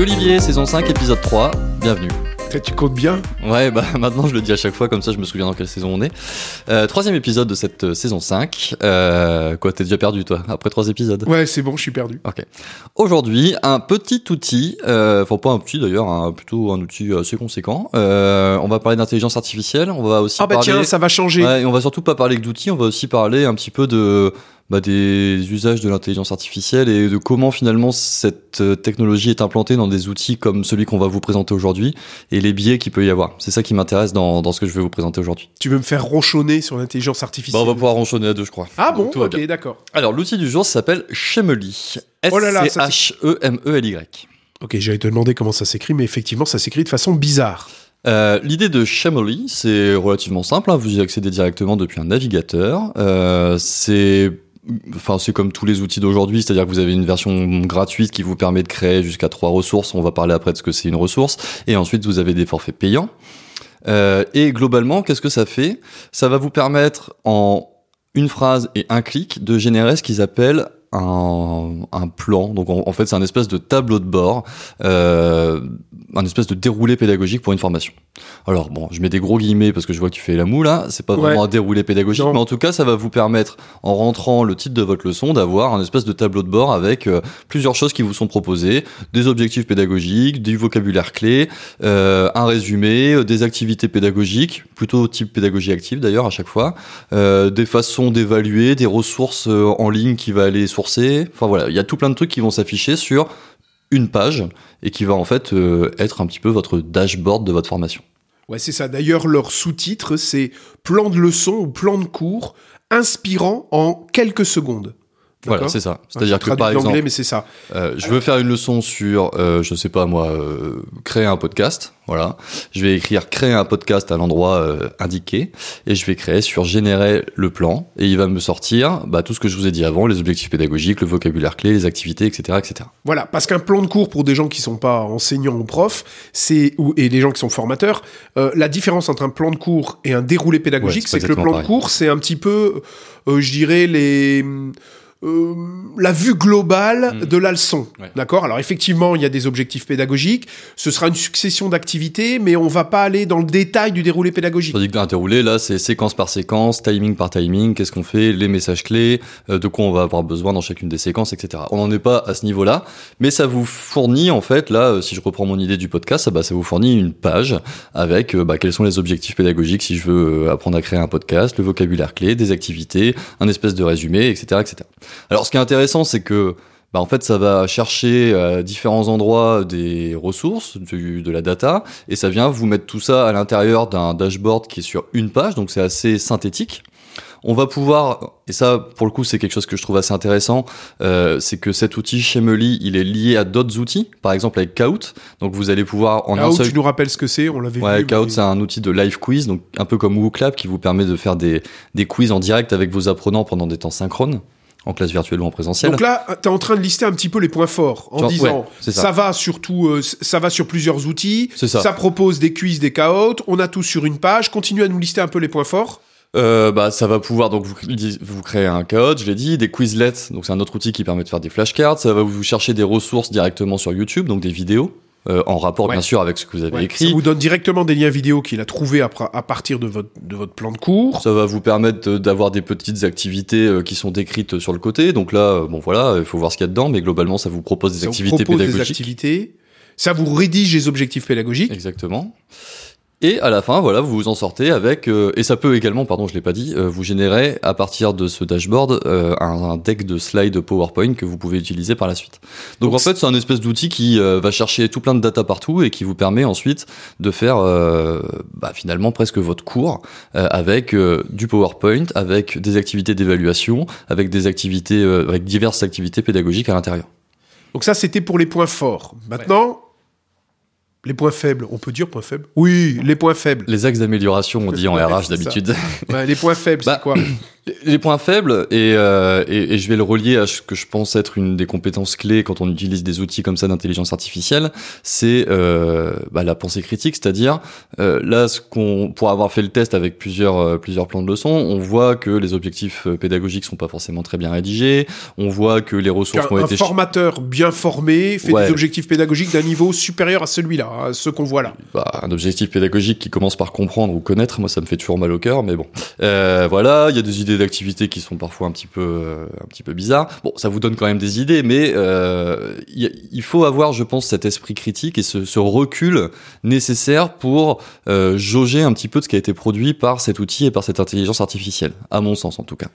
Olivier, saison 5, épisode 3, bienvenue. Tu comptes bien Ouais, bah maintenant je le dis à chaque fois, comme ça je me souviens dans quelle saison on est. Euh, troisième épisode de cette euh, saison 5. Euh, quoi, t'es déjà perdu toi, après trois épisodes? Ouais, c'est bon, je suis perdu. Ok. Aujourd'hui, un petit outil, euh, enfin pas un petit d'ailleurs, un- plutôt un outil assez conséquent. Euh, on va parler d'intelligence artificielle, on va aussi Ah bah parler... tiens, ça va changer. Ouais, et on va surtout pas parler que d'outils, on va aussi parler un petit peu de bah, des usages de l'intelligence artificielle et de comment finalement cette euh, technologie est implantée dans des outils comme celui qu'on va vous présenter aujourd'hui et les biais qu'il peut y avoir. C'est ça qui m'intéresse dans, dans ce que je vais vous présenter aujourd'hui. Tu veux me faire ronchonner sur l'intelligence Bah, artificielle on va pouvoir ronchonner à deux, je crois. Ah bon? Donc, Ok, d'accord. Alors, l'outil du jour s'appelle Shemely. Oh là là, ça, S-C-H-E-M-E-L-Y. Ok, j'allais te demander comment ça s'écrit, mais effectivement, ça s'écrit de façon bizarre. Euh, L'idée de Shemely, c'est relativement simple. hein, vous y accédez directement depuis un navigateur. Euh, c'est Enfin, c'est comme tous les outils d'aujourd'hui, c'est-à-dire que vous avez une version gratuite qui vous permet de créer jusqu'à trois ressources. On va parler après de ce que c'est une ressource. Et ensuite, vous avez des forfaits payants. Euh, et globalement, qu'est-ce que ça fait? Ça va vous permettre en une phrase et un clic de générer ce qu'ils appellent un, un plan. Donc en, en fait, c'est un espèce de tableau de bord, euh, un espèce de déroulé pédagogique pour une formation. Alors bon, je mets des gros guillemets parce que je vois que tu fais la moue là. C'est pas Ouais. vraiment un déroulé pédagogique, Non. mais en tout cas, ça va vous permettre, en rentrant le titre de votre leçon, d'avoir un espèce de tableau de bord avec euh, plusieurs choses qui vous sont proposées, des objectifs pédagogiques, du vocabulaire clé, euh, un résumé, euh, des activités pédagogiques, plutôt type pédagogie active d'ailleurs à chaque fois, euh, des façons d'évaluer, des ressources en ligne qui va aller Enfin voilà, il y a tout plein de trucs qui vont s'afficher sur une page et qui va en fait euh, être un petit peu votre dashboard de votre formation. Ouais, c'est ça. D'ailleurs, leur sous-titre, c'est plan de leçon ou plan de cours inspirant en quelques secondes. Voilà, c'est ça. C'est-à-dire je que par exemple, mais c'est ça. Euh, je veux faire une leçon sur, euh, je sais pas moi, euh, créer un podcast. Voilà. Je vais écrire créer un podcast à l'endroit euh, indiqué et je vais créer sur générer le plan et il va me sortir bah, tout ce que je vous ai dit avant, les objectifs pédagogiques, le vocabulaire clé, les activités, etc., etc. Voilà, parce qu'un plan de cours pour des gens qui sont pas enseignants ou profs, c'est ou et des gens qui sont formateurs, euh, la différence entre un plan de cours et un déroulé pédagogique, Ouais, c'est que le plan de cours, c'est un petit peu, euh, je dirais les euh, la vue globale Mm. de la leçon. Ouais. D'accord? Alors effectivement, il y a des objectifs pédagogiques, ce sera une succession d'activités, mais on va pas aller dans le détail du déroulé pédagogique. Tandis que dans un déroulé, là, c'est séquence par séquence, timing par timing, qu'est-ce qu'on fait, les messages clés, euh, de quoi on va avoir besoin dans chacune des séquences, etc. On n'en est pas à ce niveau-là, mais ça vous fournit, en fait, là, euh, si je reprends mon idée du podcast, ça, bah, ça vous fournit une page avec bah, quels sont les objectifs pédagogiques si je veux apprendre à créer un podcast, le vocabulaire clé, des activités, un espèce de résumé, etc., etc. Alors, ce qui est intéressant, c'est que bah, en fait, ça va chercher à différents endroits des ressources, du- de la data, et ça vient vous mettre tout ça à l'intérieur d'un dashboard qui est sur une page, donc c'est assez synthétique. On va pouvoir, et ça pour le coup c'est quelque chose que je trouve assez intéressant, euh, c'est que cet outil Shemely, il est lié à d'autres outils, par exemple avec Kahoot, donc vous allez pouvoir en un seul... tu nous rappelles ce que c'est, on l'avait Ouais, vu. Kahoot, mais- c'est un outil de live quiz, donc un peu comme WooClap, qui vous permet de faire des, des quiz en direct avec vos apprenants pendant des temps synchrones, en classe virtuelle ou en présentiel. Donc là, tu es en train de lister un petit peu les points forts en Genre, disant ouais, ça. ça. va surtout euh, ça va sur plusieurs outils, ça. propose des quiz, des caots, on a tout sur une page, continue à nous lister un peu les points forts. Euh, bah, ça va pouvoir donc vous, vous créer un code, je l'ai dit, des Quizlets, donc c'est un autre outil qui permet de faire des flashcards. Ça va vous chercher des ressources directement sur YouTube, donc des vidéos euh, en rapport Ouais. bien sûr avec ce que vous avez Ouais, écrit. Ça vous donne directement des liens vidéo qu'il a trouvés à, partir de votre, de votre plan de cours. Ça va vous permettre euh, d'avoir des petites activités euh, qui sont décrites sur le côté. Donc là, euh, bon voilà, il faut voir ce qu'il y a dedans, mais globalement, ça vous propose des Ça vous activités propose des pédagogiques. activités. Ça vous rédige les objectifs pédagogiques. Exactement. Et à la fin, voilà, vous vous en sortez avec, euh, et ça peut également, pardon, je l'ai pas dit, euh, vous générez à partir de ce dashboard euh, un, un deck de slides PowerPoint que vous pouvez utiliser par la suite. Donc, Donc, en fait, c'est un espèce d'outil qui euh, va chercher tout plein de data partout et qui vous permet ensuite de faire euh, bah, finalement presque votre cours euh, avec euh, du PowerPoint, avec des activités d'évaluation, avec des activités, euh, avec diverses activités pédagogiques à l'intérieur. Donc ça, c'était pour les points forts. Maintenant, les points faibles. On peut dire points faibles Oui, les points faibles. Les axes d'amélioration, on dit en RH d'habitude. Ouais, les points faibles, Bah, c'est quoi Les points faibles, et, euh, et, et, je vais le relier à ce que je pense être une des compétences clés quand on utilise des outils comme ça d'intelligence artificielle, c'est euh, bah, la pensée critique, c'est-à-dire euh, là, ce qu'on, pour avoir fait le test avec plusieurs euh, plusieurs plans de leçons, on voit que les objectifs euh, pédagogiques sont pas forcément très bien rédigés, on voit que les ressources un, ont un été formateur bien formé fait Ouais. des objectifs pédagogiques d'un niveau supérieur à celui-là, à ceux qu'on voit là. bah, un objectif pédagogique qui commence par comprendre ou connaître, moi ça me fait toujours mal au cœur, mais bon. Euh, voilà, il y a des idées d'activités qui sont parfois un petit peu, un petit peu bizarres. Bon, ça vous donne quand même des idées, mais euh, il faut avoir, je pense, cet esprit critique et ce, ce recul nécessaire pour euh, jauger un petit peu de ce qui a été produit par cet outil et par cette intelligence artificielle, à mon sens en tout cas.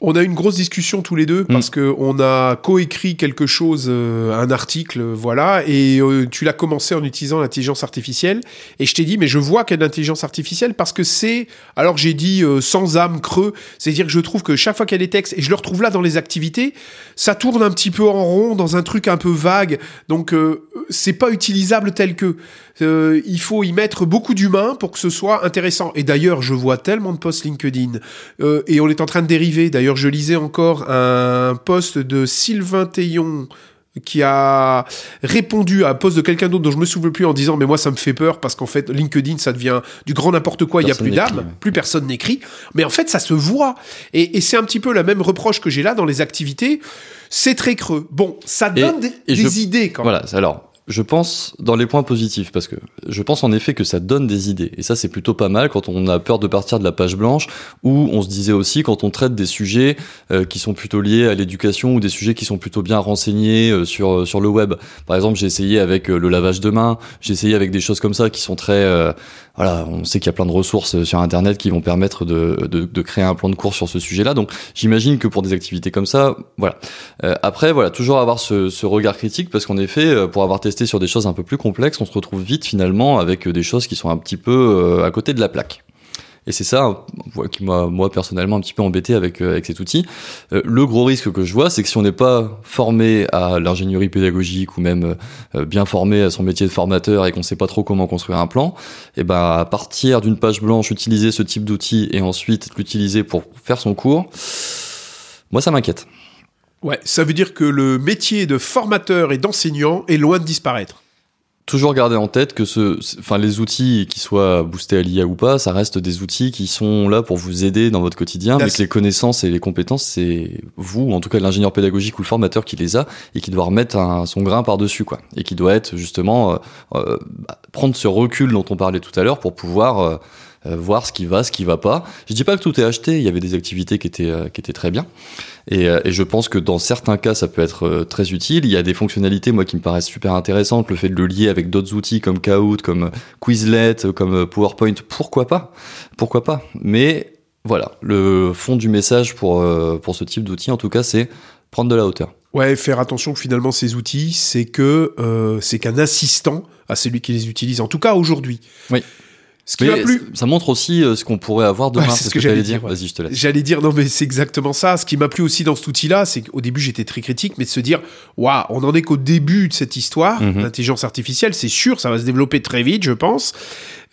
On a eu une grosse discussion tous les deux Mm. parce que on a coécrit quelque chose, euh, un article, euh, voilà, et euh, tu l'as commencé en utilisant l'intelligence artificielle. Et je t'ai dit, mais je vois qu'il y a de l'intelligence artificielle parce que c'est, alors j'ai dit euh, sans âme, creux, c'est-à-dire que je trouve que chaque fois qu'il y a des textes, et je le retrouve là dans les activités, ça tourne un petit peu en rond dans un truc un peu vague, donc c'est pas utilisable tel que. Il faut y mettre beaucoup d'humains pour que ce soit intéressant. Et d'ailleurs, je vois tellement de posts LinkedIn et on est en train de dériver. D'ailleurs, je lisais encore un post de Sylvain Théon qui a répondu à un post de quelqu'un d'autre dont je me souviens plus en disant mais moi ça me fait peur parce qu'en fait LinkedIn ça devient du grand n'importe quoi. Il y a plus d'âme ouais. plus personne n'écrit. Mais en fait ça se voit. Et, et c'est un petit peu la même reproche que j'ai là dans les activités. C'est très creux. Bon ça Et- donne des, et des je- idées quand même. Voilà, alors, je pense dans les points positifs, parce que je pense en effet que ça donne des idées. Et ça, c'est plutôt pas mal quand on a peur de partir de la page blanche, ou on se disait aussi quand on traite des sujets euh, qui sont plutôt liés à l'éducation, ou des sujets qui sont plutôt bien renseignés euh, sur, sur le web. Par exemple, j'ai essayé avec euh, le lavage de main, j'ai essayé avec des choses comme ça qui sont très... voilà, on sait qu'il y a plein de ressources euh, sur Internet qui vont permettre de, de, créer un plan de cours sur ce sujet-là. Donc, j'imagine que pour des activités comme ça, voilà. Euh, après, voilà, toujours avoir ce, ce regard critique parce qu'en effet, euh, pour avoir testé sur des choses un peu plus complexes, on se retrouve vite finalement avec des choses qui sont un petit peu à côté de la plaque. Et c'est ça qui m'a, moi, personnellement, un petit peu embêté avec, euh, avec cet outil. Euh, le gros risque que je vois, c'est que si on n'est pas formé à l'ingénierie pédagogique ou même euh, bien formé à son métier de formateur et qu'on sait pas trop comment construire un plan, et ben, à partir d'une page blanche, utiliser ce type d'outil et ensuite l'utiliser pour faire son cours, moi, ça m'inquiète. ouais ça veut dire que le métier de formateur et d'enseignant est loin de disparaître toujours garder en tête que ce, enfin les outils qui soient boostés à l'IA ou pas, ça reste des outils qui sont là pour vous aider dans votre quotidien, mais que les connaissances et les compétences, c'est vous, ou en tout cas l'ingénieur pédagogique ou le formateur qui les a et qui doit remettre un- son grain par dessus quoi, et qui doit être justement euh, euh, bah, prendre ce recul dont on parlait tout à l'heure pour pouvoir euh, voir ce qui va, ce qui va pas. Je dis pas que tout est acheté, il y avait des activités qui étaient euh, qui étaient très bien. Et, euh, et je pense que dans certains cas, ça peut être euh, très utile. Il y a des fonctionnalités, moi, qui me paraissent super intéressantes. Le fait de le lier avec d'autres outils comme Kahoot, comme euh, Quizlet, euh, comme euh, PowerPoint, pourquoi pas? Pourquoi pas? Mais voilà, le fond du message pour, euh, pour ce type d'outil, en tout cas, c'est prendre de la hauteur. Ouais, faire attention que finalement ces outils, c'est que euh, c'est qu'un assistant à celui qui les utilise. En tout cas aujourd'hui. Oui. Ce qui m'a plu, ça montre aussi euh, ce qu'on pourrait avoir demain. Ouais, c'est ce ce que que, j'allais dire. Vas-y, je te laisse. j'allais dire non mais c'est exactement ça. Ce qui m'a plu aussi dans cet outil-là, c'est qu'au début j'étais très critique, mais de se dire waouh, on en est qu'au début de cette histoire Mhm. d'intelligence artificielle. C'est sûr, ça va se développer très vite, je pense.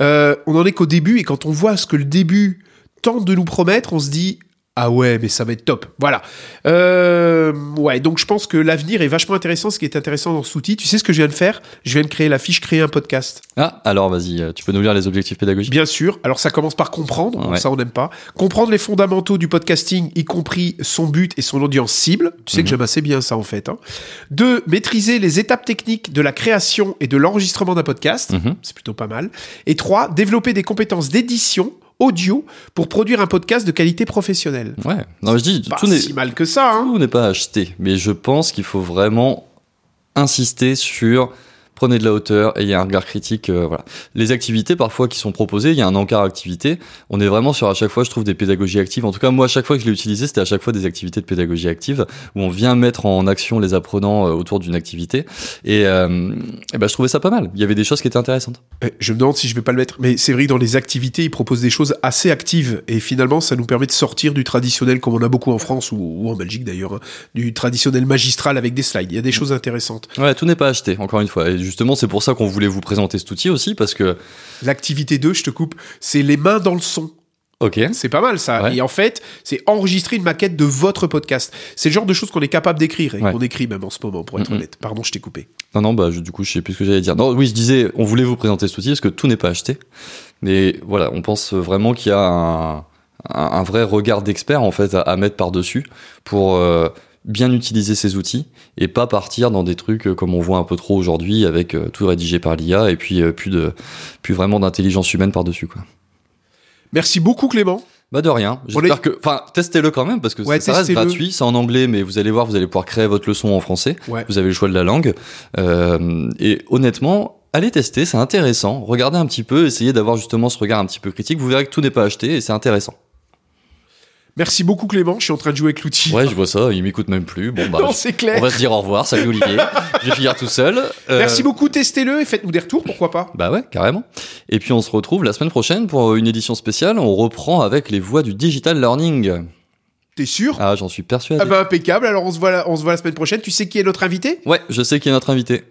Euh, on en est qu'au début et quand on voit ce que le début tente de nous promettre, on se dit ah ouais, mais ça va être top. Voilà. Euh, ouais, donc je pense que l'avenir est vachement intéressant. Ce qui est intéressant dans cet outil, tu sais ce que je viens de faire? Je viens de créer la fiche créer un podcast. Ah, alors vas-y, euh, tu peux nous lire les objectifs pédagogiques? Bien sûr. Alors ça commence par comprendre, Ouais. ça on n'aime pas. Comprendre les fondamentaux du podcasting, y compris son but et son audience cible. Tu sais que Mhm. j'aime assez bien ça en fait. Hein. Deux, maîtriser les étapes techniques de la création et de l'enregistrement d'un podcast. Mhm. C'est plutôt pas mal. Et trois, développer des compétences d'édition audio pour produire un podcast de qualité professionnelle. Ouais. Non, je dis, Pas tout n'est si mal que ça. Hein. tout n'est pas acheté, mais je pense qu'il faut vraiment insister sur prenez de la hauteur et il y a un regard critique. euh, voilà. Les activités parfois qui sont proposées, il y a un encart activité. On est vraiment sur à chaque fois, je trouve, des pédagogies actives. En tout cas, moi, à chaque fois que je l'ai utilisé, c'était à chaque fois des activités de pédagogie active où on vient mettre en action les apprenants euh, autour d'une activité. Et, euh, et ben, je trouvais ça pas mal. Il y avait des choses qui étaient intéressantes. Eh, Je me demande si je vais pas le mettre, mais c'est vrai que dans les activités, ils proposent des choses assez actives et finalement, ça nous permet de sortir du traditionnel, comme on a beaucoup en France ou, ou en Belgique d'ailleurs, hein, du traditionnel magistral avec des slides. Il y a des choses intéressantes. Ouais, tout n'est pas acheté, encore une fois. Et justement, c'est pour ça qu'on voulait vous présenter cet outil aussi, parce que L'activité 2, je te coupe, c'est les mains dans le son. Ok. C'est pas mal ça. Ouais. Et en fait, c'est enregistrer une maquette de votre podcast. C'est le genre de choses qu'on est capable d'écrire et Ouais. qu'on écrit même en ce moment, pour être honnête. Pardon, je t'ai coupé. Non, non, bah, je- du coup, je sais plus ce que j'allais dire. Non, oui, je disais, on voulait vous présenter cet outil parce que tout n'est pas acheté. Mais voilà, on pense vraiment qu'il y a un, un, un vrai regard d'expert, en fait, à, à mettre par-dessus pour euh, bien utiliser ces outils et pas partir dans des trucs euh, comme on voit un peu trop aujourd'hui avec euh, tout rédigé par l'IA et puis euh, plus de, plus vraiment d'intelligence humaine par-dessus, quoi. Merci beaucoup, Clément. Bah de rien. J'espère est- que, enfin, testez-le quand même parce que Ouais, ça reste gratuit, c'est en anglais, mais vous allez voir, vous allez pouvoir créer votre leçon en français. Ouais. Vous avez le choix de la langue. Euh, et honnêtement, allez tester, c'est intéressant. Regardez un petit peu, essayez d'avoir justement ce regard un petit peu critique. Vous verrez que tout n'est pas acheté et c'est intéressant. Merci beaucoup, Clément. Je suis en train de jouer avec l'outil. Ouais, je vois ça, il m'écoute même plus. Bon bah, non, c'est on clair. va se dire au revoir. Salut Olivier. je vais finir tout seul. Euh, Merci beaucoup, testez-le et faites-nous des retours, pourquoi pas. Bah ouais, carrément. Et puis on se retrouve la semaine prochaine pour une édition spéciale. On reprend avec les voies du digital learning. T'es sûr? Ah, j'en suis persuadé. Ah bah impeccable, alors on se, voit la, on se voit la semaine prochaine. Tu sais qui est notre invité? Ouais, je sais qui est notre invité.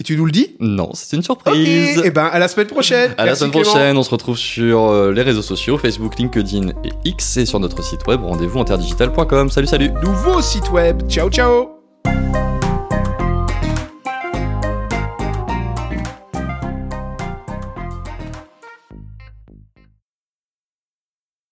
Et tu nous le dis Non, c'est une surprise. et ben à la semaine prochaine. À la semaine Clément. prochaine, on se retrouve sur euh, les réseaux sociaux, Facebook, LinkedIn et X et sur notre site web rendez-vous interdigital.com. Salut salut Nouveau site web. Ciao, ciao